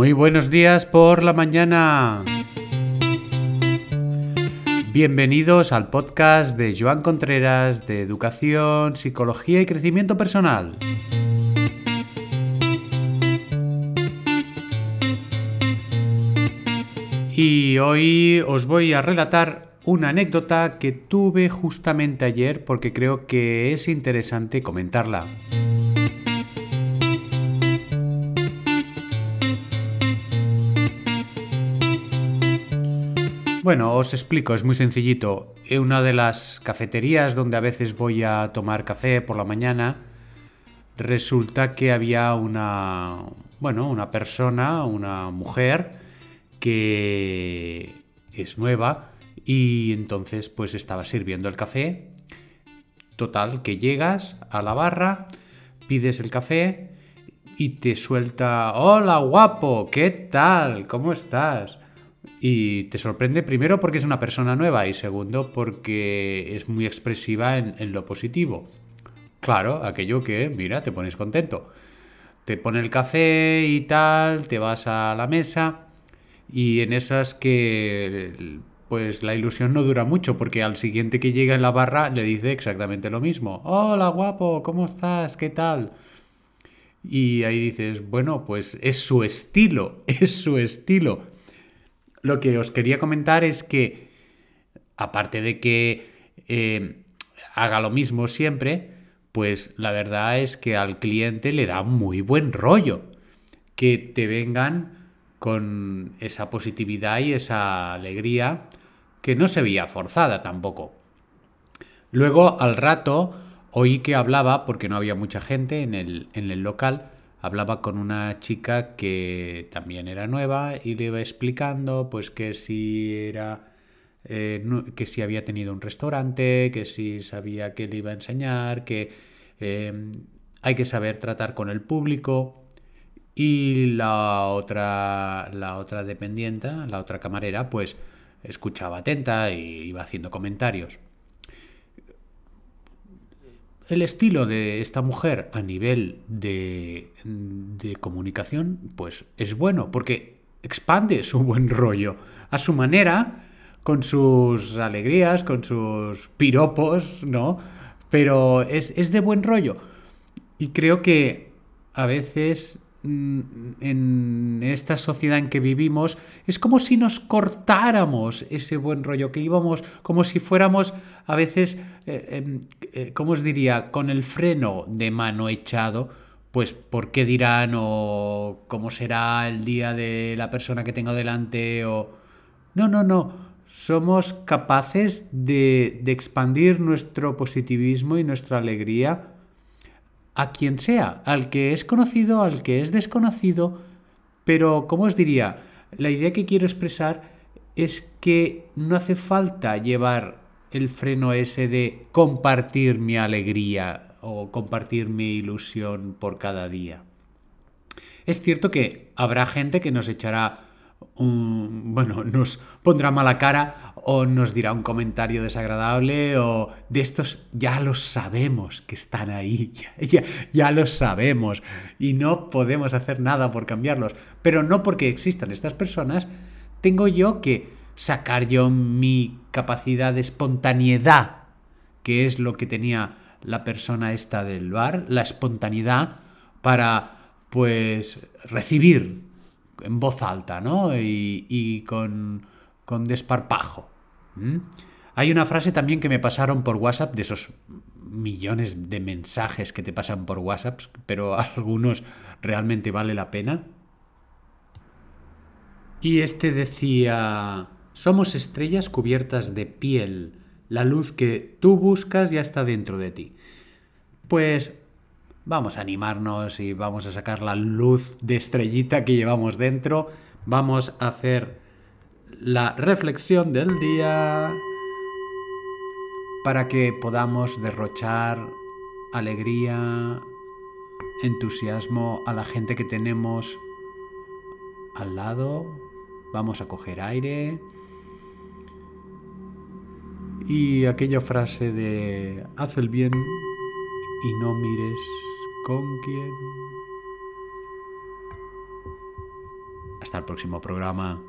Muy buenos días por la mañana. Bienvenidos al podcast de Joan Contreras de Educación, Psicología y Crecimiento Personal. Y hoy os voy a relatar una anécdota que tuve justamente ayer porque creo que es interesante comentarla. Bueno, os explico, es muy sencillito. En una de las cafeterías donde a veces voy a tomar café por la mañana, resulta que había una, bueno, una persona, una mujer que es nueva y entonces pues estaba sirviendo el café. Total, que llegas a la barra, pides el café y te suelta, hola guapo, ¿qué tal? ¿Cómo estás? Y te sorprende primero porque es una persona nueva y segundo porque es muy expresiva en, lo positivo. Claro, aquello que, mira, te pones contento. Te pone el café y tal, te vas a la mesa y en esas que pues la ilusión no dura mucho porque al siguiente que llega en la barra le dice exactamente lo mismo. Hola guapo, ¿cómo estás? ¿Qué tal? Y ahí dices, bueno, pues es su estilo, es su estilo. Lo que os quería comentar es que, aparte de que eh, haga lo mismo siempre, pues la verdad es que al cliente le da muy buen rollo que te vengan con esa positividad y esa alegría que no se veía forzada tampoco. Luego, al rato, oí que hablaba, porque no había mucha gente en el, en el local, hablaba con una chica que también era nueva y le iba explicando pues que si era eh, que si había tenido un restaurante, que si sabía que le iba a enseñar, que eh, hay que saber tratar con el público. Y la otra, la otra dependienta, la otra camarera, pues escuchaba atenta e iba haciendo comentarios el estilo de esta mujer a nivel de, comunicación, pues es bueno, porque expande su buen rollo a su manera, con sus alegrías, con sus piropos, ¿no? Pero es, es de buen rollo. Y creo que a veces en esta sociedad en que vivimos es como si nos cortáramos ese buen rollo, que íbamos como si fuéramos a veces, eh, em, eh, ¿cómo os diría?, con el freno de mano echado, pues ¿por qué dirán o cómo será el día de la persona que tengo delante o... No, no, no. Somos capaces de expandir nuestro positivismo y nuestra alegría a quien sea, al que es conocido, al que es desconocido, pero, ¿cómo os diría? La idea que quiero expresar es que no hace falta llevar el freno ese de compartir mi alegría o compartir mi ilusión por cada día. Es cierto que habrá gente que nos echará bueno, nos pondrá mala cara o nos dirá un comentario desagradable o de estos ya los sabemos que están ahí, ya, ya, los sabemos y no podemos hacer nada por cambiarlos. Pero no porque existan estas personas, tengo yo que sacar yo mi capacidad de espontaneidad, que es lo que tenía la persona esta del bar, la espontaneidad para pues recibir en voz alta, ¿no? Y, con, desparpajo. Hay una frase también que me pasaron por WhatsApp, de esos millones de mensajes que te pasan por WhatsApp, pero algunos realmente vale la pena. Y este decía, somos estrellas cubiertas de piel, la luz que tú buscas ya está dentro de ti. Pues vamos a animarnos y vamos a sacar la luz de estrellita que llevamos dentro. Vamos a hacer la reflexión del día para que podamos derrochar alegría, entusiasmo a la gente que tenemos al lado. Vamos a coger aire. Y aquella frase de haz el bien y no mires con quién. Hasta el próximo programa.